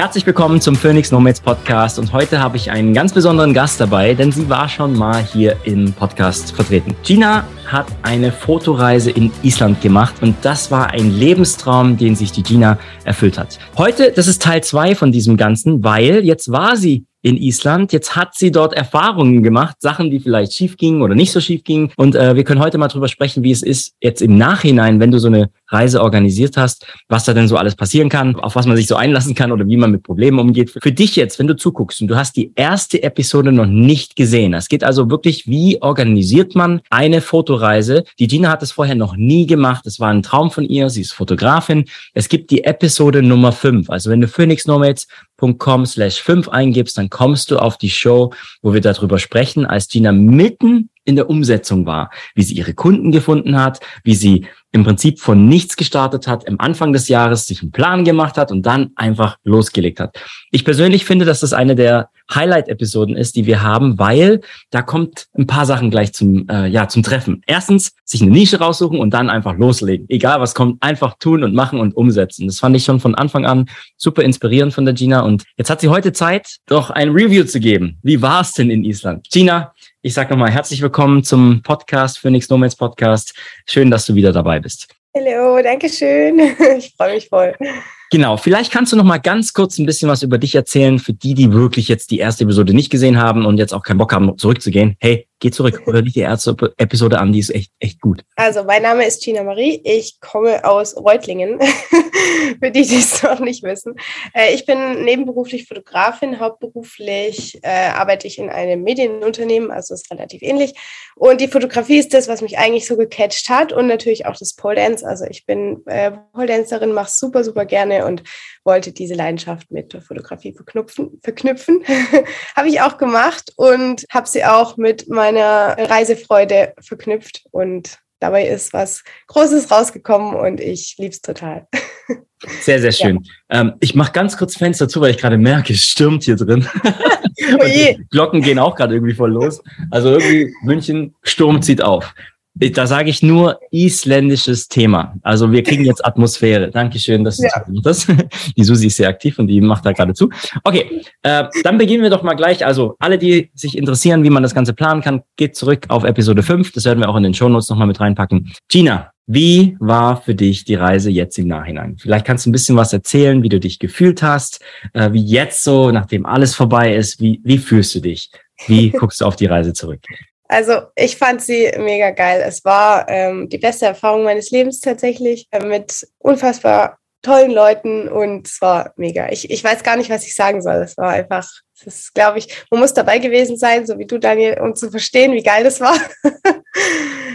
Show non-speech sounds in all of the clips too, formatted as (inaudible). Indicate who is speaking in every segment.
Speaker 1: Herzlich willkommen zum Phoenix Nomads Podcast und heute habe ich einen ganz besonderen Gast dabei, denn sie war schon mal hier im Podcast vertreten. Gina hat eine Fotoreise in Island gemacht und das war ein Lebenstraum, den sich die Gina erfüllt hat. Heute, das ist Teil zwei von diesem Ganzen, weil jetzt war sie in Island. Jetzt hat sie dort Erfahrungen gemacht, Sachen, die vielleicht schief gingen oder nicht so schief gingen. Und äh, wir können heute mal drüber sprechen, wie es ist, jetzt im Nachhinein, wenn du so eine Reise organisiert hast, was da denn so alles passieren kann, auf was man sich so einlassen kann oder wie man mit Problemen umgeht. Für dich jetzt, wenn du zuguckst und du hast die erste Episode noch nicht gesehen. Es geht also wirklich, wie organisiert man eine Fotoreise? Die Gina hat es vorher noch nie gemacht. Es war ein Traum von ihr. Sie ist Fotografin. Es gibt die Episode Nummer fünf. Also wenn du Phoenix Nomads com slash 5 eingibst, dann kommst du auf die Show, wo wir darüber sprechen, als Gina mitten in der Umsetzung war, wie sie ihre Kunden gefunden hat, wie sie im Prinzip von nichts gestartet hat, am Anfang des Jahres sich einen Plan gemacht hat und dann einfach losgelegt hat. Ich persönlich finde, dass das eine der Highlight-Episoden ist, die wir haben, weil da kommt ein paar Sachen gleich zum, äh, ja, zum Treffen. Erstens, sich eine Nische raussuchen und dann einfach loslegen. Egal was kommt, einfach tun und machen und umsetzen. Das fand ich schon von Anfang an super inspirierend von der Gina. Und jetzt hat sie heute Zeit, doch ein Review zu geben. Wie war es denn in Island? Gina, ich sage nochmal herzlich willkommen zum Podcast, Phoenix Nomads Podcast. Schön, dass du wieder dabei bist.
Speaker 2: Hallo, danke schön. (laughs) Ich freue mich voll.
Speaker 1: Genau, vielleicht kannst du noch mal ganz kurz ein bisschen was über dich erzählen für die, die wirklich jetzt die erste Episode nicht gesehen haben und jetzt auch keinen Bock haben, zurückzugehen. Hey, Geh zurück, (laughs) hör dich die erste Episode an, die ist echt, echt gut.
Speaker 2: Also, mein Name ist Gina Marie. Ich komme aus Reutlingen, (laughs) für die, die es noch nicht wissen. Äh, ich bin nebenberuflich Fotografin, hauptberuflich äh, arbeite ich in einem Medienunternehmen, also ist relativ ähnlich. Und die Fotografie ist das, was mich eigentlich so gecatcht hat und natürlich auch das Pole Dance. Also, ich bin äh, Pole Dancerin, mache super, super gerne und wollte diese Leidenschaft mit der Fotografie verknüpfen. verknüpfen. (laughs) habe ich auch gemacht und habe sie auch mit meiner Reisefreude verknüpft und dabei ist was Großes rausgekommen und ich liebe es total. (laughs)
Speaker 1: Sehr, sehr schön. Ja. Ähm, ich mache ganz kurz Fenster zu, weil ich gerade merke, es stürmt hier drin. (laughs) oh. Glocken gehen auch gerade irgendwie voll los. Also irgendwie München, Sturm zieht auf. Da sage ich nur isländisches Thema. Also wir kriegen jetzt Atmosphäre. Dankeschön, dass du ja. das. (laughs) Die Susi ist sehr aktiv und die macht da gerade zu. Okay, äh, dann beginnen wir doch mal gleich. Also alle, die sich interessieren, wie man das Ganze planen kann, geht zurück auf Episode 5. Das werden wir auch in den Shownotes nochmal mit reinpacken. Gina, wie war für dich die Reise jetzt im Nachhinein? Vielleicht kannst du ein bisschen was erzählen, wie du dich gefühlt hast, äh, wie jetzt so, nachdem alles vorbei ist, wie, wie fühlst du dich? Wie guckst du auf die Reise zurück?
Speaker 2: Also ich fand sie mega geil. Es war ähm, die beste Erfahrung meines Lebens tatsächlich äh, mit unfassbar tollen Leuten und es war mega. Ich, ich weiß gar nicht, was ich sagen soll. Es war einfach, es ist, glaube ich, man muss dabei gewesen sein, so wie du, Daniel, um zu verstehen, wie geil das war. (laughs)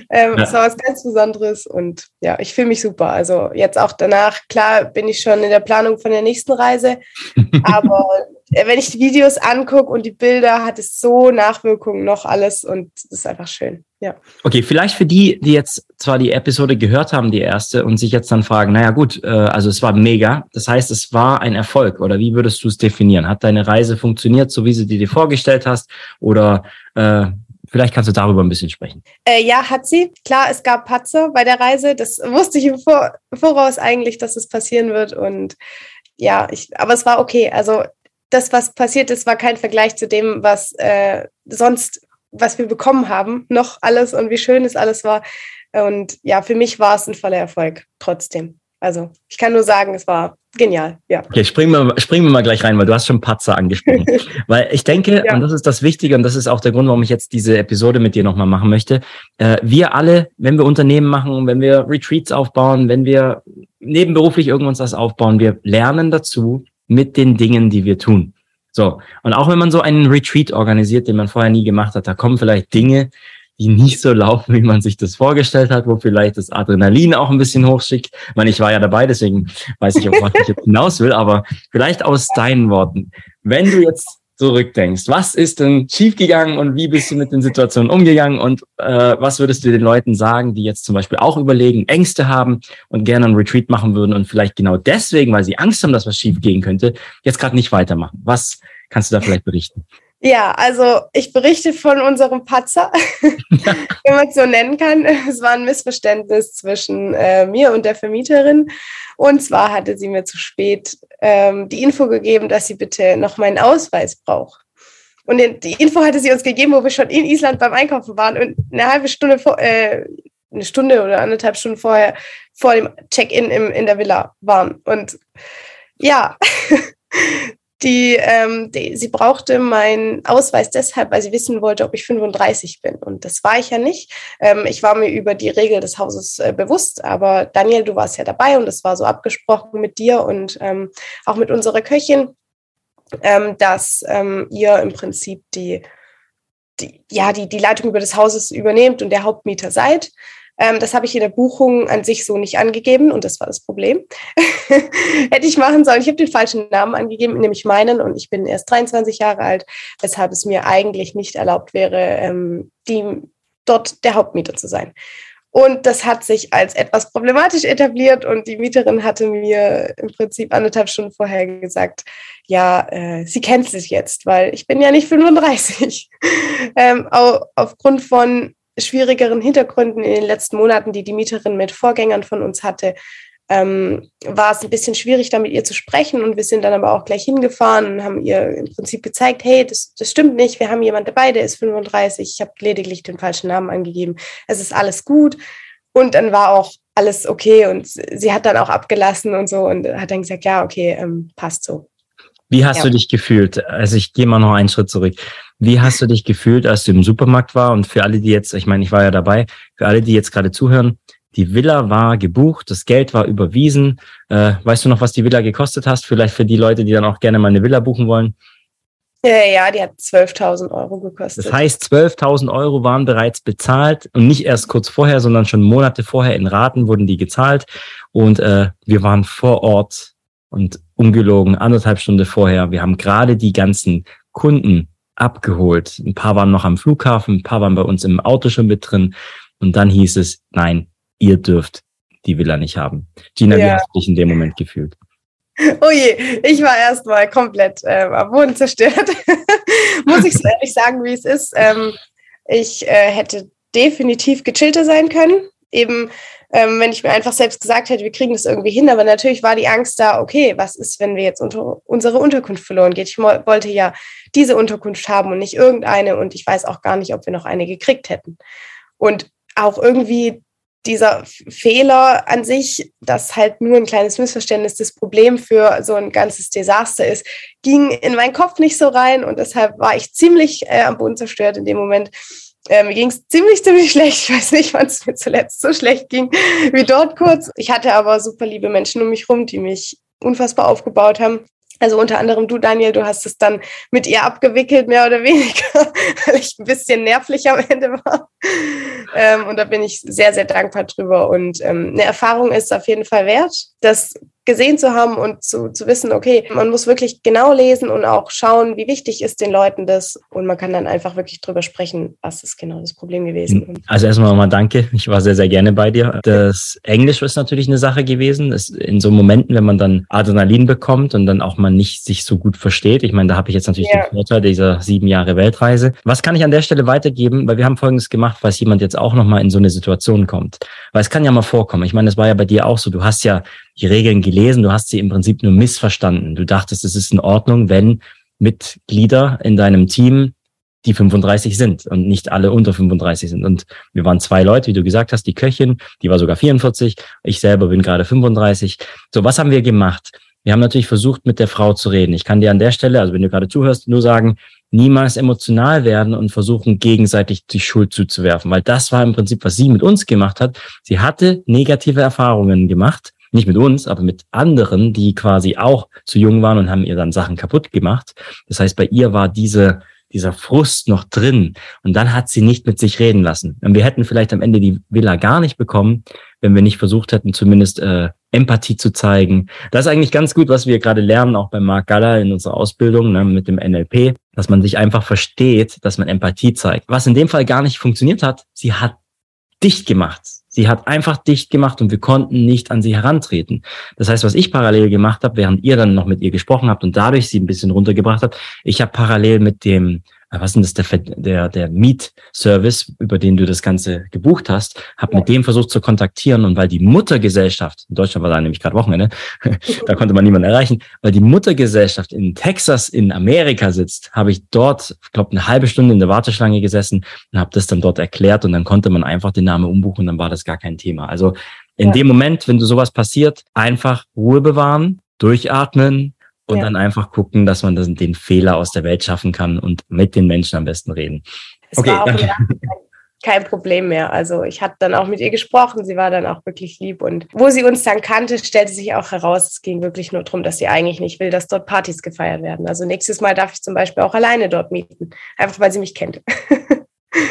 Speaker 2: ähm, ja. Es war was ganz Besonderes und ja, ich fühle mich super. Also jetzt auch danach, klar bin ich schon in der Planung von der nächsten Reise, (laughs) aber äh, wenn ich die Videos angucke und die Bilder, hat es so Nachwirkungen noch alles und es ist einfach schön. Ja.
Speaker 1: Okay, vielleicht für die, die jetzt zwar die Episode gehört haben, die erste, und sich jetzt dann fragen, naja gut, äh, also es war mega, das heißt, es war ein Erfolg oder wie würdest du es definieren? Hat deine Reise funktioniert, so wie sie dir vorgestellt hast oder äh, Vielleicht kannst du darüber ein bisschen sprechen.
Speaker 2: Äh, ja, hat sie. Klar, es gab Patze bei der Reise. Das wusste ich im Vor Voraus eigentlich, dass es passieren wird. Und ja, ich, aber es war okay. Also das, was passiert ist, war kein Vergleich zu dem, was äh, sonst, was wir bekommen haben, noch alles und wie schön es alles war. Und ja, für mich war es ein voller Erfolg trotzdem. Also ich kann nur sagen, es war genial. Ja.
Speaker 1: Okay, springen wir, springen wir mal gleich rein, weil du hast schon Patzer angesprochen. (laughs) weil ich denke, ja. und das ist das Wichtige und das ist auch der Grund, warum ich jetzt diese Episode mit dir nochmal machen möchte. Äh, wir alle, wenn wir Unternehmen machen, wenn wir Retreats aufbauen, wenn wir nebenberuflich irgendwas das aufbauen, wir lernen dazu, mit den Dingen, die wir tun. So. Und auch wenn man so einen Retreat organisiert, den man vorher nie gemacht hat, da kommen vielleicht Dinge, die nicht so laufen, wie man sich das vorgestellt hat, wo vielleicht das Adrenalin auch ein bisschen hochschickt. Ich meine, ich war ja dabei, deswegen weiß ich auch, was ich jetzt hinaus will, aber vielleicht aus deinen Worten. Wenn du jetzt zurückdenkst, was ist denn schiefgegangen und wie bist du mit den Situationen umgegangen und äh, was würdest du den Leuten sagen, die jetzt zum Beispiel auch überlegen, Ängste haben und gerne einen Retreat machen würden und vielleicht genau deswegen, weil sie Angst haben, dass was schiefgehen könnte, jetzt gerade nicht weitermachen? Was kannst du da vielleicht berichten?
Speaker 2: Ja, also ich berichte von unserem Patzer, (laughs) wenn man es so nennen kann. Es war ein Missverständnis zwischen äh, mir und der Vermieterin. Und zwar hatte sie mir zu spät ähm, die Info gegeben, dass sie bitte noch meinen Ausweis braucht. Und die Info hatte sie uns gegeben, wo wir schon in Island beim Einkaufen waren und eine halbe Stunde vor, äh, eine Stunde oder anderthalb Stunden vorher vor dem Check-in in der Villa waren. Und ja, (laughs) die, ähm, die, sie brauchte meinen Ausweis deshalb, weil sie wissen wollte, ob ich 35 bin. Und das war ich ja nicht. Ähm, ich war mir über die Regel des Hauses äh, bewusst, aber Daniel, du warst ja dabei und es war so abgesprochen mit dir und ähm, auch mit unserer Köchin, ähm, dass ähm, ihr im Prinzip die, die, ja, die, die Leitung über des Hauses übernehmt und der Hauptmieter seid. Ähm, das habe ich in der Buchung an sich so nicht angegeben und das war das Problem. (laughs) Hätte ich machen sollen. Ich habe den falschen Namen angegeben, nämlich meinen und ich bin erst 23 Jahre alt, weshalb es mir eigentlich nicht erlaubt wäre, ähm, die, dort der Hauptmieter zu sein. Und das hat sich als etwas problematisch etabliert und die Mieterin hatte mir im Prinzip anderthalb Stunden vorher gesagt, ja, äh, sie kennt sich jetzt, weil ich bin ja nicht 35. (laughs) ähm, aufgrund von schwierigeren Hintergründen in den letzten Monaten, die die Mieterin mit Vorgängern von uns hatte, ähm, war es ein bisschen schwierig, da mit ihr zu sprechen. Und wir sind dann aber auch gleich hingefahren und haben ihr im Prinzip gezeigt, hey, das, das stimmt nicht, wir haben jemand dabei, der ist 35, ich habe lediglich den falschen Namen angegeben, es ist alles gut. Und dann war auch alles okay und sie hat dann auch abgelassen und so und hat dann gesagt, ja, okay, ähm, passt so.
Speaker 1: Wie hast ja. du dich gefühlt? Also ich gehe mal noch einen Schritt zurück. Wie hast du dich gefühlt, als du im Supermarkt war? Und für alle, die jetzt, ich meine, ich war ja dabei, für alle, die jetzt gerade zuhören, die Villa war gebucht, das Geld war überwiesen. Äh, weißt du noch, was die Villa gekostet hast? Vielleicht für die Leute, die dann auch gerne mal eine Villa buchen wollen.
Speaker 2: Ja, ja die hat 12.000 Euro gekostet.
Speaker 1: Das heißt, 12.000 Euro waren bereits bezahlt und nicht erst kurz vorher, sondern schon Monate vorher in Raten wurden die gezahlt. Und äh, wir waren vor Ort und ungelogen anderthalb Stunden vorher. Wir haben gerade die ganzen Kunden abgeholt. Ein paar waren noch am Flughafen, ein paar waren bei uns im Auto schon mit drin. Und dann hieß es, nein, ihr dürft die Villa nicht haben. Gina, ja. wie hast du dich in dem Moment gefühlt?
Speaker 2: Oh je, ich war erstmal komplett äh, am Boden zerstört. (laughs) Muss ich so ehrlich sagen, wie es ist. Ähm, ich äh, hätte definitiv gechillter sein können. Eben ähm, wenn ich mir einfach selbst gesagt hätte, wir kriegen das irgendwie hin. Aber natürlich war die Angst da, okay, was ist, wenn wir jetzt unter, unsere Unterkunft verloren geht? Ich wollte ja diese Unterkunft haben und nicht irgendeine. Und ich weiß auch gar nicht, ob wir noch eine gekriegt hätten. Und auch irgendwie dieser Fehler an sich, dass halt nur ein kleines Missverständnis das Problem für so ein ganzes Desaster ist, ging in meinen Kopf nicht so rein und deshalb war ich ziemlich äh, am Boden zerstört in dem Moment. Äh, mir ging es ziemlich, ziemlich schlecht. Ich weiß nicht, wann es mir zuletzt so schlecht ging wie dort kurz. Ich hatte aber super liebe Menschen um mich rum, die mich unfassbar aufgebaut haben. Also unter anderem du, Daniel, du hast es dann mit ihr abgewickelt, mehr oder weniger, (laughs) weil ich ein bisschen nervlich am Ende war. Ähm, und da bin ich sehr, sehr dankbar drüber. Und ähm, eine Erfahrung ist auf jeden Fall wert. Das gesehen zu haben und zu, zu wissen, okay, man muss wirklich genau lesen und auch schauen, wie wichtig ist den Leuten das. Und man kann dann einfach wirklich drüber sprechen, was ist genau das Problem gewesen.
Speaker 1: Also erstmal nochmal danke. Ich war sehr, sehr gerne bei dir. Das Englisch ist natürlich eine Sache gewesen. Das in so Momenten, wenn man dann Adrenalin bekommt und dann auch mal nicht sich so gut versteht. Ich meine, da habe ich jetzt natürlich ja. den Vorteil dieser sieben Jahre Weltreise. Was kann ich an der Stelle weitergeben? Weil wir haben Folgendes gemacht, falls jemand jetzt auch nochmal in so eine Situation kommt. Weil es kann ja mal vorkommen. Ich meine, das war ja bei dir auch so. Du hast ja die Regeln gelesen, du hast sie im Prinzip nur missverstanden. Du dachtest, es ist in Ordnung, wenn Mitglieder in deinem Team die 35 sind und nicht alle unter 35 sind. Und wir waren zwei Leute, wie du gesagt hast, die Köchin, die war sogar 44, ich selber bin gerade 35. So, was haben wir gemacht? Wir haben natürlich versucht, mit der Frau zu reden. Ich kann dir an der Stelle, also wenn du gerade zuhörst, nur sagen, niemals emotional werden und versuchen, gegenseitig die Schuld zuzuwerfen, weil das war im Prinzip, was sie mit uns gemacht hat. Sie hatte negative Erfahrungen gemacht nicht mit uns, aber mit anderen, die quasi auch zu jung waren und haben ihr dann Sachen kaputt gemacht. Das heißt, bei ihr war diese, dieser Frust noch drin und dann hat sie nicht mit sich reden lassen. Und wir hätten vielleicht am Ende die Villa gar nicht bekommen, wenn wir nicht versucht hätten, zumindest äh, Empathie zu zeigen. Das ist eigentlich ganz gut, was wir gerade lernen, auch bei Mark Galler in unserer Ausbildung ne, mit dem NLP, dass man sich einfach versteht, dass man Empathie zeigt. Was in dem Fall gar nicht funktioniert hat, sie hat dicht gemacht. Sie hat einfach dicht gemacht und wir konnten nicht an sie herantreten. Das heißt, was ich parallel gemacht habe, während ihr dann noch mit ihr gesprochen habt und dadurch sie ein bisschen runtergebracht habt, ich habe parallel mit dem was ist das, der, der, der Mietservice, über den du das Ganze gebucht hast, habe ja. mit dem versucht zu kontaktieren und weil die Muttergesellschaft, in Deutschland war da nämlich gerade Wochenende, (laughs) da konnte man niemanden erreichen, weil die Muttergesellschaft in Texas in Amerika sitzt, habe ich dort, ich glaube, eine halbe Stunde in der Warteschlange gesessen und habe das dann dort erklärt und dann konnte man einfach den Namen umbuchen und dann war das gar kein Thema. Also in ja. dem Moment, wenn du sowas passiert, einfach Ruhe bewahren, durchatmen, und ja. dann einfach gucken, dass man das, den Fehler aus der Welt schaffen kann und mit den Menschen am besten reden.
Speaker 2: Es okay, war auch kein Problem mehr. Also ich hatte dann auch mit ihr gesprochen, sie war dann auch wirklich lieb und wo sie uns dann kannte, stellte sich auch heraus, es ging wirklich nur darum, dass sie eigentlich nicht will, dass dort Partys gefeiert werden. Also nächstes Mal darf ich zum Beispiel auch alleine dort mieten, einfach weil sie mich kennt.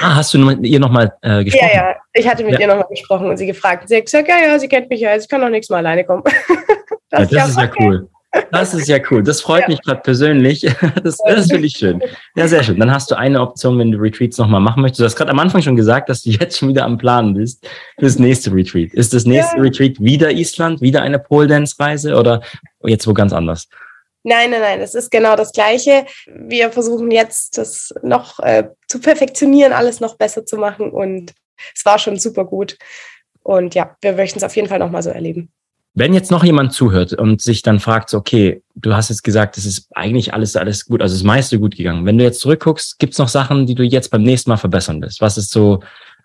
Speaker 1: Ah, hast du mit ihr nochmal äh, gesprochen?
Speaker 2: Ja, ja, ich hatte mit ja. ihr nochmal gesprochen und sie gefragt. Sie hat gesagt, ja, ja, sie kennt mich ja, also ich kann doch nächstes Mal alleine kommen. (laughs)
Speaker 1: das, ja, das ist ja okay. cool. Das ist ja cool. Das freut ja. mich gerade persönlich. (laughs) Das, das finde ich schön. Ja, sehr schön. Dann hast du eine Option, wenn du Retreats nochmal machen möchtest. Du hast gerade am Anfang schon gesagt, dass du jetzt schon wieder am Planen bist für das nächste Retreat. Ist das nächste ja. Retreat wieder Island, wieder eine Pole Dance Reise oder jetzt wo ganz anders?
Speaker 2: Nein, nein, nein, es ist genau das Gleiche. Wir versuchen jetzt, das noch äh, zu perfektionieren, alles noch besser zu machen und es war schon super gut. Und ja, wir möchten es auf jeden Fall nochmal so erleben.
Speaker 1: Wenn jetzt noch jemand zuhört und sich dann fragt, okay, du hast jetzt gesagt, es ist eigentlich alles, alles gut, also das meiste gut gegangen. Wenn du jetzt zurückguckst, gibt es noch Sachen, die du jetzt beim nächsten Mal verbessern willst? Was ist so,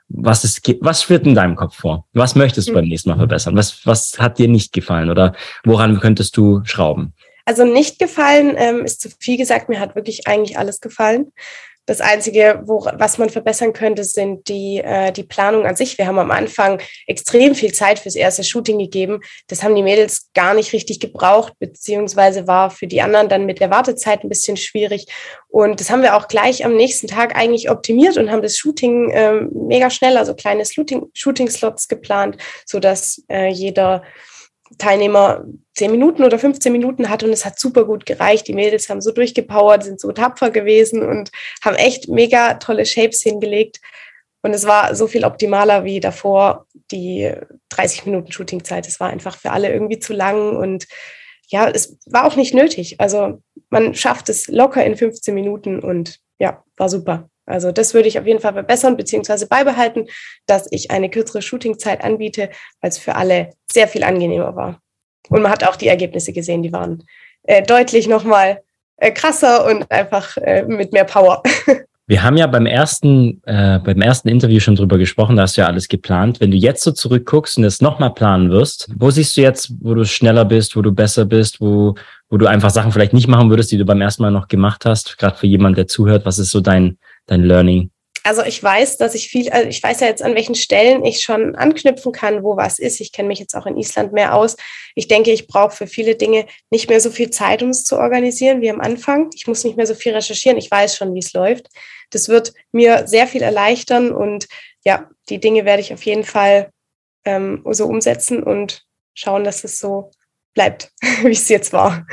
Speaker 1: was ist, was schwirrt in deinem Kopf vor? Was möchtest du beim nächsten Mal verbessern? Was, was hat dir nicht gefallen oder woran könntest du schrauben?
Speaker 2: Also nicht gefallen ähm, ist zu viel gesagt. Mir hat wirklich eigentlich alles gefallen. Das Einzige, wo, was man verbessern könnte, sind die, äh, die Planung an sich. Wir haben am Anfang extrem viel Zeit fürs erste Shooting gegeben. Das haben die Mädels gar nicht richtig gebraucht, beziehungsweise war für die anderen dann mit der Wartezeit ein bisschen schwierig. Und das haben wir auch gleich am nächsten Tag eigentlich optimiert und haben das Shooting ähm, mega schnell, also kleine Shooting-Slots geplant, sodass äh, jeder Teilnehmer 10 Minuten oder 15 Minuten hat und es hat super gut gereicht. Die Mädels haben so durchgepowert, sind so tapfer gewesen und haben echt mega tolle Shapes hingelegt. Und es war so viel optimaler wie davor die 30 Minuten Shootingzeit. Es war einfach für alle irgendwie zu lang und ja, es war auch nicht nötig. Also man schafft es locker in 15 Minuten und ja, war super. Also das würde ich auf jeden Fall verbessern bzw. beibehalten, dass ich eine kürzere Shootingzeit anbiete, weil es für alle sehr viel angenehmer war. Und man hat auch die Ergebnisse gesehen, die waren äh, deutlich nochmal äh, krasser und einfach äh, mit mehr Power. (laughs)
Speaker 1: Wir haben ja beim ersten, äh, beim ersten Interview schon drüber gesprochen, da hast du ja alles geplant. Wenn du jetzt so zurückguckst und es nochmal planen wirst, wo siehst du jetzt, wo du schneller bist, wo du besser bist, wo, wo du einfach Sachen vielleicht nicht machen würdest, die du beim ersten Mal noch gemacht hast? Gerade für jemand, der zuhört, was ist so dein, dein Learning?
Speaker 2: Also ich weiß, dass ich viel, also ich weiß ja jetzt, an welchen Stellen ich schon anknüpfen kann, wo was ist. Ich kenne mich jetzt auch in Island mehr aus. Ich denke, ich brauche für viele Dinge nicht mehr so viel Zeit, um es zu organisieren wie am Anfang. Ich muss nicht mehr so viel recherchieren. Ich weiß schon, wie es läuft. Das wird mir sehr viel erleichtern und ja, die Dinge werde ich auf jeden Fall ähm, so umsetzen und schauen, dass es so bleibt, (laughs) wie es jetzt war.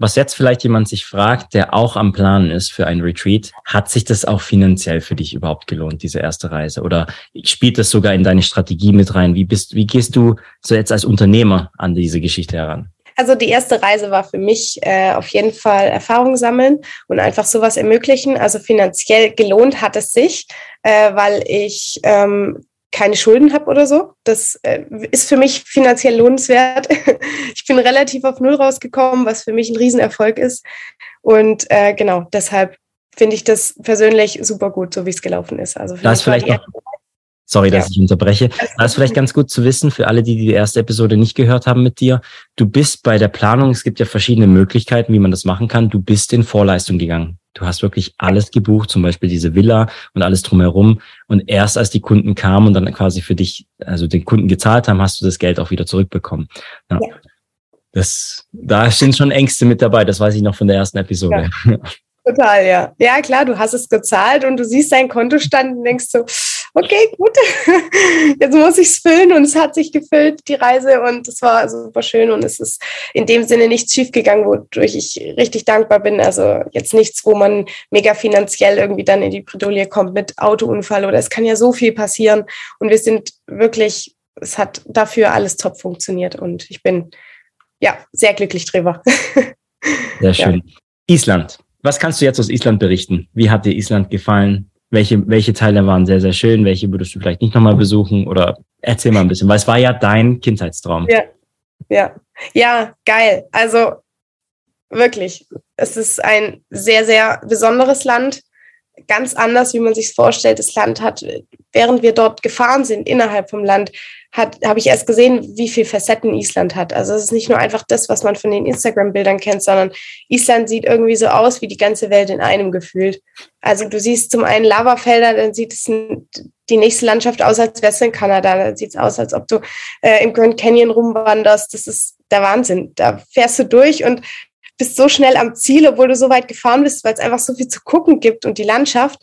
Speaker 1: Was jetzt vielleicht jemand sich fragt, der auch am Planen ist für ein Retreat, hat sich das auch finanziell für dich überhaupt gelohnt, diese erste Reise? Oder spielt das sogar in deine Strategie mit rein? Wie bist, wie gehst du so jetzt als Unternehmer an diese Geschichte heran?
Speaker 2: Also die erste Reise war für mich äh, auf jeden Fall Erfahrung sammeln und einfach sowas ermöglichen. Also finanziell gelohnt hat es sich, äh, weil ich ähm, keine Schulden habe oder so. Das äh, ist für mich finanziell lohnenswert. (laughs) ich bin relativ auf Null rausgekommen, was für mich ein Riesenerfolg ist. Und äh, genau, deshalb finde ich das persönlich super gut, so wie es gelaufen ist. Also
Speaker 1: da ist vielleicht noch, sorry, dass ja. ich unterbreche. Da ist vielleicht ganz gut zu wissen für alle, die die erste Episode nicht gehört haben mit dir. Du bist bei der Planung, es gibt ja verschiedene Möglichkeiten, wie man das machen kann. Du bist in Vorleistung gegangen. Du hast wirklich alles gebucht, zum Beispiel diese Villa und alles drumherum. Und erst als die Kunden kamen und dann quasi für dich, also den Kunden gezahlt haben, hast du das Geld auch wieder zurückbekommen. Ja. ja. Das, da sind schon Ängste mit dabei. Das weiß ich noch von der ersten Episode.
Speaker 2: Ja. (laughs) Total, ja. Ja, klar, du hast es gezahlt und du siehst deinen Kontostand und denkst so, okay, gut, (laughs) jetzt muss ich es füllen und es hat sich gefüllt, die Reise und es war super schön und es ist in dem Sinne nichts schiefgegangen, wodurch ich richtig dankbar bin. Also jetzt nichts, wo man mega finanziell irgendwie dann in die Bredouille kommt mit Autounfall oder es kann ja so viel passieren und wir sind wirklich es hat dafür alles top funktioniert und ich bin ja sehr glücklich drüber. (laughs)
Speaker 1: Sehr schön. Ja. Island. Was kannst du jetzt aus Island berichten? Wie hat dir Island gefallen? Welche, welche Teile waren sehr, sehr schön? Welche würdest du vielleicht nicht nochmal besuchen? Oder erzähl mal ein bisschen, weil es war ja dein Kindheitstraum.
Speaker 2: Ja, ja, ja, geil. Also wirklich, es ist ein sehr, sehr besonderes Land ganz anders, wie man sich vorstellt. Das Land hat, während wir dort gefahren sind, innerhalb vom Land, habe ich erst gesehen, wie viel Facetten Island hat. Also es ist nicht nur einfach das, was man von den Instagram-Bildern kennt, sondern Island sieht irgendwie so aus wie die ganze Welt in einem gefühlt. Also du siehst zum einen Lavafelder, dann sieht es die nächste Landschaft aus, als wärst du in Kanada. Dann sieht es aus, als ob du äh, im Grand Canyon rumwanderst. Das ist der Wahnsinn. Da fährst du durch und bist so schnell am Ziel, obwohl du so weit gefahren bist, weil es einfach so viel zu gucken gibt und die Landschaft,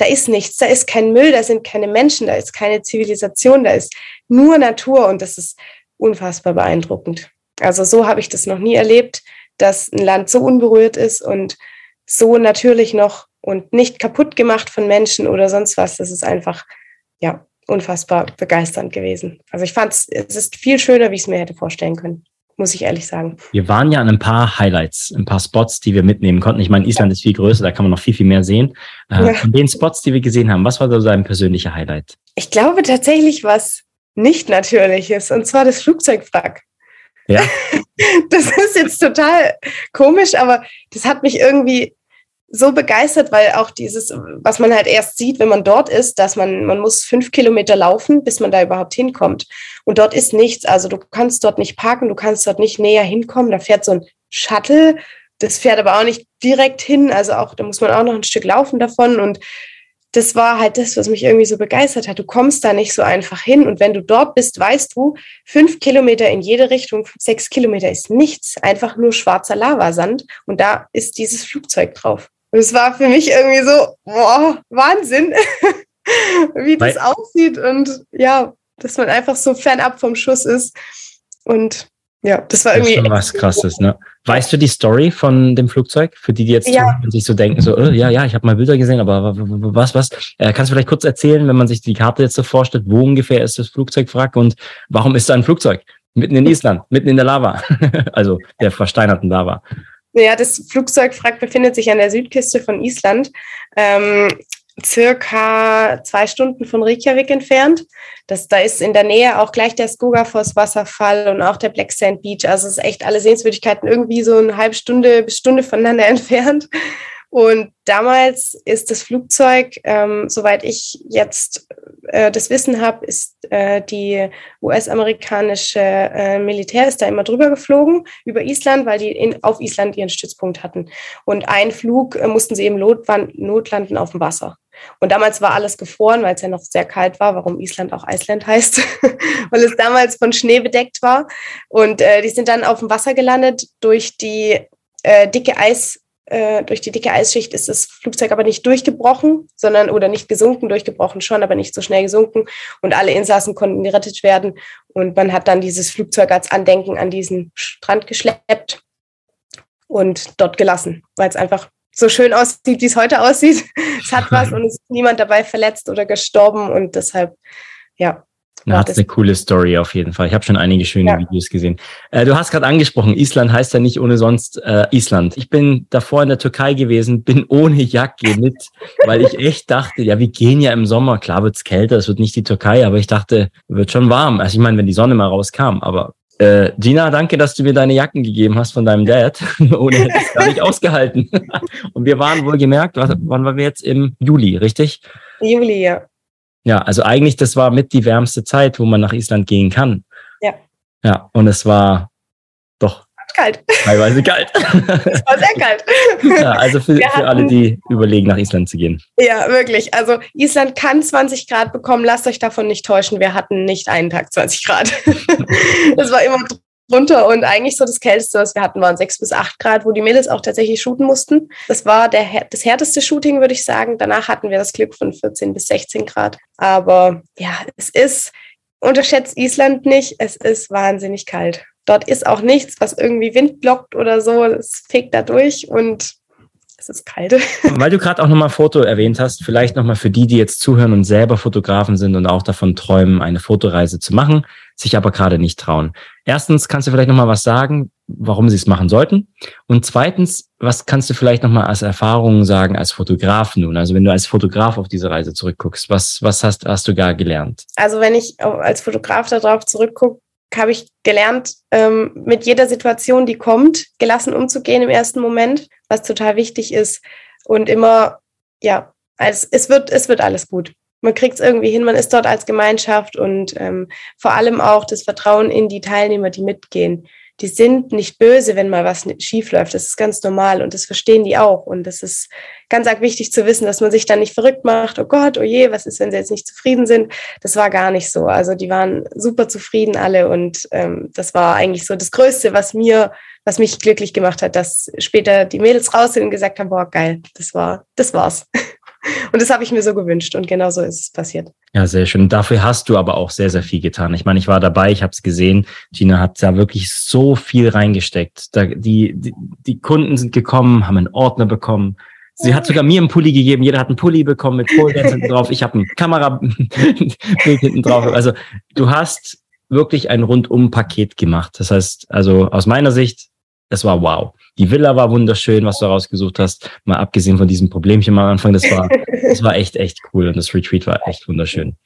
Speaker 2: da ist nichts, da ist kein Müll, da sind keine Menschen, da ist keine Zivilisation, da ist nur Natur und das ist unfassbar beeindruckend. Also so habe ich das noch nie erlebt, dass ein Land so unberührt ist und so natürlich noch und nicht kaputt gemacht von Menschen oder sonst was. Das ist einfach, ja, unfassbar begeisternd gewesen. Also ich fand es, es ist viel schöner, wie ich es mir hätte vorstellen können muss ich ehrlich sagen.
Speaker 1: Wir waren ja an ein paar Highlights, ein paar Spots, die wir mitnehmen konnten. Ich meine, Island ist viel größer, da kann man noch viel, viel mehr sehen. Äh, ja. Von den Spots, die wir gesehen haben, was war so dein persönlicher Highlight?
Speaker 2: Ich glaube tatsächlich was nicht Natürliches, und zwar das Flugzeugwrack. Ja. (laughs) Das ist jetzt total komisch, aber das hat mich irgendwie so begeistert, weil auch dieses, was man halt erst sieht, wenn man dort ist, dass man, man muss fünf Kilometer laufen, bis man da überhaupt hinkommt. Und dort ist nichts. Also du kannst dort nicht parken, du kannst dort nicht näher hinkommen. Da fährt so ein Shuttle, das fährt aber auch nicht direkt hin. Also auch, da muss man auch noch ein Stück laufen davon. Und das war halt das, was mich irgendwie so begeistert hat. Du kommst da nicht so einfach hin. Und wenn du dort bist, weißt du, fünf Kilometer in jede Richtung, sechs Kilometer ist nichts, einfach nur schwarzer Lavasand. Und da ist dieses Flugzeug drauf. Und es war für mich irgendwie so, boah, Wahnsinn, (laughs) wie das Weil, aussieht und ja, dass man einfach so fernab vom Schuss ist. Und ja, das war irgendwie.
Speaker 1: Das ist schon was krasses, ne? Weißt du die Story von dem Flugzeug? Für die, die jetzt ja. sich so denken, so, oh, ja, ja, ich habe mal Bilder gesehen, aber was, was? Äh, kannst du vielleicht kurz erzählen, wenn man sich die Karte jetzt so vorstellt, wo ungefähr ist das Flugzeugwrack und warum ist da ein Flugzeug? Mitten in Island, mitten in der Lava, (laughs) also der versteinerten Lava.
Speaker 2: Ja, das Flugzeugwrack befindet sich an der Südküste von Island, ähm, circa zwei Stunden von Reykjavik entfernt. Das, da ist in der Nähe auch gleich der Skogafoss Wasserfall und auch der Black Sand Beach. Also es ist echt alle Sehenswürdigkeiten irgendwie so eine halbe Stunde bis Stunde voneinander (laughs) entfernt. Und damals ist das Flugzeug, ähm, soweit ich jetzt äh, das Wissen habe, ist äh, die US-amerikanische äh, Militär ist da immer drüber geflogen über Island, weil die in, auf Island ihren Stützpunkt hatten. Und einen Flug äh, mussten sie eben notlanden auf dem Wasser. Und damals war alles gefroren, weil es ja noch sehr kalt war, warum Island auch Island heißt, (laughs) weil es damals von Schnee bedeckt war. Und äh, die sind dann auf dem Wasser gelandet durch die äh, dicke Eis äh, durch die dicke Eisschicht ist das Flugzeug aber nicht durchgebrochen, sondern oder nicht gesunken, durchgebrochen schon, aber nicht so schnell gesunken. Und alle Insassen konnten gerettet werden. Und man hat dann dieses Flugzeug als Andenken an diesen Strand geschleppt und dort gelassen, weil es einfach so schön aussieht, wie es heute aussieht. (laughs) es hat was (laughs) und es ist niemand dabei verletzt oder gestorben und deshalb, ja,
Speaker 1: na, hat eine coole Story auf jeden Fall. Ich habe schon einige schöne ja. Videos gesehen. Äh, du hast gerade angesprochen, Island heißt ja nicht ohne sonst äh, Island. Ich bin davor in der Türkei gewesen, (laughs) bin ohne Jacke mit, weil ich echt dachte, ja, wir gehen ja im Sommer, klar wird's kälter, es wird nicht die Türkei, aber ich dachte, wird schon warm. Also ich meine, wenn die Sonne mal rauskam, aber äh, Gina, danke, dass du mir deine Jacken gegeben hast von deinem Dad. (laughs) Ohne hätte ich gar nicht ausgehalten. (laughs) Und wir waren wohl gemerkt, wann waren wir jetzt? Im Juli, richtig?
Speaker 2: Juli, ja.
Speaker 1: Ja, also eigentlich, das war mit die wärmste Zeit, wo man nach Island gehen kann.
Speaker 2: Ja.
Speaker 1: Ja, und es war doch
Speaker 2: kalt.
Speaker 1: Teilweise kalt. (laughs)
Speaker 2: Es war sehr kalt.
Speaker 1: Ja, also für, für alle, die überlegen, nach Island zu gehen.
Speaker 2: Ja, wirklich. Also Island kann 20 Grad bekommen. Lasst euch davon nicht täuschen. Wir hatten nicht einen Tag 20 Grad. (laughs) Das war immer runter und eigentlich so das Kälteste, was wir hatten, waren sechs bis acht Grad, wo die Mädels auch tatsächlich shooten mussten. Das war der, das härteste Shooting, würde ich sagen. Danach hatten wir das Glück von 14 bis 16 Grad. Aber ja, es ist, unterschätzt Island nicht, es ist wahnsinnig kalt. Dort ist auch nichts, was irgendwie Wind blockt oder so. Es fegt da durch und Es ist kalt. (laughs)
Speaker 1: Weil du gerade auch nochmal Foto erwähnt hast, vielleicht nochmal für die, die jetzt zuhören und selber Fotografen sind und auch davon träumen, eine Fotoreise zu machen, sich aber gerade nicht trauen. Erstens kannst du vielleicht nochmal was sagen, warum sie es machen sollten. Und zweitens, was kannst du vielleicht nochmal als Erfahrung sagen als Fotograf nun? Also wenn du als Fotograf auf diese Reise zurückguckst, was, was hast, hast du gar gelernt?
Speaker 2: Also wenn ich als Fotograf darauf zurückgucke, habe ich gelernt, ähm, mit jeder Situation, die kommt, gelassen umzugehen im ersten Moment, was total wichtig ist. Und immer, ja, als, es, wird, es wird alles gut. Man kriegt es irgendwie hin, man ist dort als Gemeinschaft und ähm, vor allem auch das Vertrauen in die Teilnehmer, die mitgehen die sind nicht böse, wenn mal was schief läuft. Das ist ganz normal und das verstehen die auch. Und das ist ganz arg wichtig zu wissen, dass man sich dann nicht verrückt macht. Oh Gott, oh je, was ist, wenn sie jetzt nicht zufrieden sind? Das war gar nicht so. Also die waren super zufrieden alle und ähm, das war eigentlich so das Größte, was mir, was mich glücklich gemacht hat, dass später die Mädels raus sind und gesagt haben, boah, geil, das war, das war's. (laughs) (laughs) Und das habe ich mir so gewünscht und genau so ist es passiert.
Speaker 1: Ja, sehr schön. Dafür hast du aber auch sehr, sehr viel getan. Ich meine, ich war dabei, ich habe es gesehen. Gina hat da wirklich so viel reingesteckt. Da, die, die, die Kunden sind gekommen, haben einen Ordner bekommen. Sie hat sogar mir einen Pulli gegeben. Jeder hat einen Pulli bekommen mit Pole hinten drauf. Ich habe ein Kamerabild (laughs) hinten drauf. Also du hast wirklich ein rundum-Paket gemacht. Das heißt, also aus meiner Sicht, es war wow. Die Villa war wunderschön, was du rausgesucht hast. Mal abgesehen von diesem Problemchen am Anfang, das war, (laughs) das war echt, echt cool und das Retreat war echt wunderschön.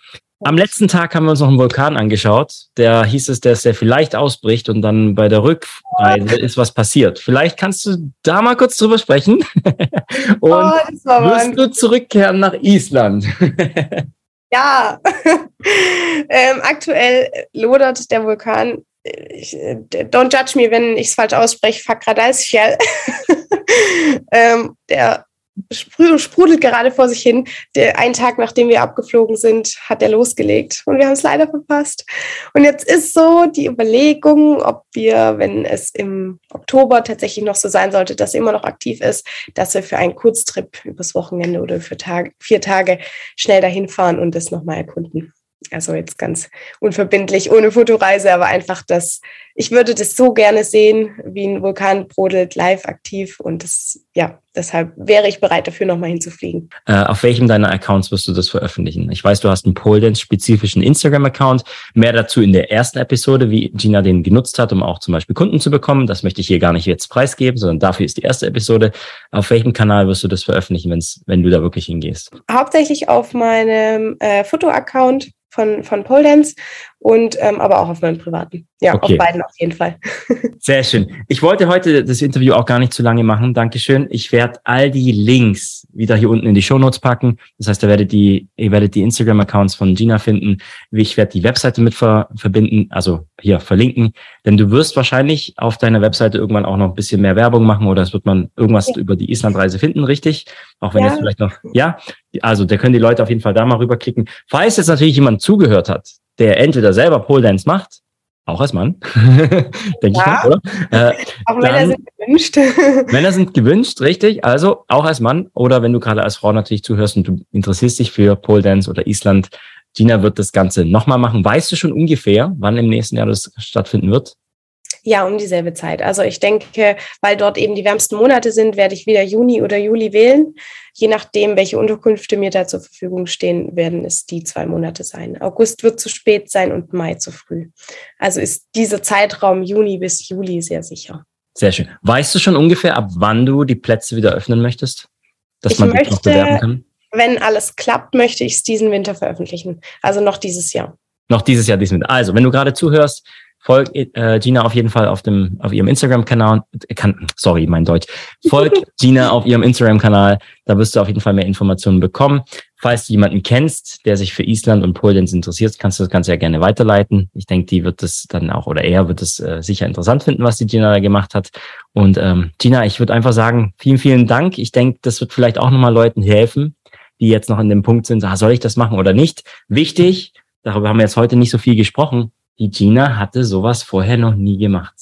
Speaker 1: Am letzten Tag haben wir uns noch einen Vulkan angeschaut. Der hieß es, dass der vielleicht ausbricht und dann bei der Rückreise ist was passiert. Vielleicht kannst du da mal kurz drüber sprechen. (laughs) und oh, wirst du zurückkehren nach Island?
Speaker 2: ja, (laughs) ähm, aktuell lodert der Vulkan ich, don't judge me, wenn ich es falsch ausspreche, Fakradalsfjell. (laughs) ähm, der sprudelt gerade vor sich hin. Der, einen Tag, nachdem wir abgeflogen sind, hat er losgelegt und wir haben es leider verpasst. Und jetzt ist so die Überlegung, ob wir, wenn es im Oktober tatsächlich noch so sein sollte, dass er immer noch aktiv ist, dass wir für einen Kurztrip übers Wochenende oder für Tag, vier Tage schnell dahin fahren und das nochmal erkunden. Also jetzt ganz unverbindlich, ohne Fotoreise, aber einfach das, ich würde das so gerne sehen, wie ein Vulkan brodelt, live aktiv und das, ja, deshalb wäre ich bereit dafür nochmal hinzufliegen.
Speaker 1: Äh, auf welchem deiner Accounts wirst du das veröffentlichen? Ich weiß, du hast einen Pole Dance spezifischen Instagram-Account. Mehr dazu in der ersten Episode, wie Gina den genutzt hat, um auch zum Beispiel Kunden zu bekommen. Das möchte ich hier gar nicht jetzt preisgeben, sondern dafür ist die erste Episode. Auf welchem Kanal wirst du das veröffentlichen, wenn's, wenn du da wirklich hingehst?
Speaker 2: Hauptsächlich auf meinem äh, Foto-Account von, von Pole Dance und ähm, aber auch auf meinem privaten. Ja, okay. auf beiden auf jeden Fall. (laughs)
Speaker 1: Sehr schön. Ich wollte heute das Interview auch gar nicht zu lange machen. Dankeschön. Ich werde all die Links wieder hier unten in die Show Notes packen. Das heißt, ihr werdet die, ihr werdet die Instagram-Accounts von Gina finden. Ich werde die Webseite mit ver verbinden, also hier verlinken. Denn du wirst wahrscheinlich auf deiner Webseite irgendwann auch noch ein bisschen mehr Werbung machen oder es wird man irgendwas ja. über die Islandreise finden, richtig? Auch wenn ja. jetzt vielleicht noch, ja, also da können die Leute auf jeden Fall da mal rüberklicken. Falls jetzt natürlich jemand zugehört hat, der entweder selber Pole Dance macht, auch als Mann, (laughs) denke ja. ich mal, oder? Äh, auch Männer sind gewünscht. (laughs) Männer sind gewünscht, richtig. Also auch als Mann oder wenn du gerade als Frau natürlich zuhörst und du interessierst dich für Pole Dance oder Island, Gina wird das Ganze nochmal machen. Weißt du schon ungefähr, wann im nächsten Jahr das stattfinden wird?
Speaker 2: Ja, um dieselbe Zeit. Also ich denke, weil dort eben die wärmsten Monate sind, werde ich wieder Juni oder Juli wählen. Je nachdem, welche Unterkünfte mir da zur Verfügung stehen, werden es die zwei Monate sein. August wird zu spät sein und Mai zu früh. Also ist dieser Zeitraum Juni bis Juli sehr sicher.
Speaker 1: Sehr schön. Weißt du schon ungefähr, ab wann du die Plätze wieder öffnen möchtest?
Speaker 2: Dass ich man möchte, noch bewerben kann? Wenn alles klappt, möchte ich es diesen Winter veröffentlichen. Also noch dieses Jahr.
Speaker 1: Noch dieses Jahr, diesen Winter. Also, wenn du gerade zuhörst, Folgt äh, Gina auf jeden Fall auf dem auf ihrem Instagram-Kanal. Kann, sorry, mein Deutsch. Folgt (laughs) Gina auf ihrem Instagram-Kanal. Da wirst du auf jeden Fall mehr Informationen bekommen. Falls du jemanden kennst, der sich für Island und Polen interessiert, kannst du das Ganze ja gerne weiterleiten. Ich denke, die wird das dann auch oder er wird es äh, sicher interessant finden, was die Gina da gemacht hat. Und ähm, Gina, ich würde einfach sagen, vielen, vielen Dank. Ich denke, das wird vielleicht auch nochmal Leuten helfen, die jetzt noch in dem Punkt sind, ah, soll ich das machen oder nicht? Wichtig, darüber haben wir jetzt heute nicht so viel gesprochen die Gina hatte sowas vorher noch nie gemacht.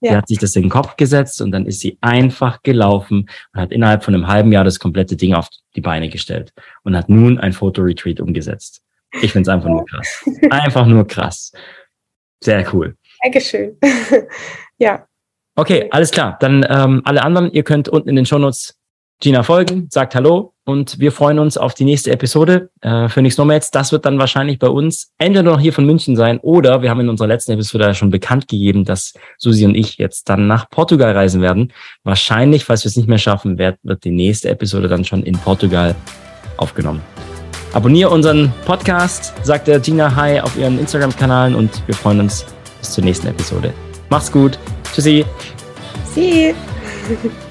Speaker 1: Ja. Sie hat sich das in den Kopf gesetzt und dann ist sie einfach gelaufen und hat innerhalb von einem halben Jahr das komplette Ding auf die Beine gestellt und hat nun ein Fotoretreat umgesetzt. Ich finde es einfach nur krass. (laughs) Einfach nur krass. Sehr cool.
Speaker 2: Dankeschön. (laughs) ja.
Speaker 1: Okay, alles klar. Dann ähm, alle anderen, ihr könnt unten in den Shownotes Gina folgen, sagt Hallo und wir freuen uns auf die nächste Episode. Äh, Phoenix Nomads, das wird dann wahrscheinlich bei uns entweder noch hier von München sein oder wir haben in unserer letzten Episode schon bekannt gegeben, dass Susi und ich jetzt dann nach Portugal reisen werden. Wahrscheinlich, falls wir es nicht mehr schaffen, wird, wird die nächste Episode dann schon in Portugal aufgenommen. Abonniere unseren Podcast, sagt der Gina Hi auf ihren Instagram-Kanalen und wir freuen uns bis zur nächsten Episode. Macht's gut. Tschüssi.
Speaker 2: See. (laughs)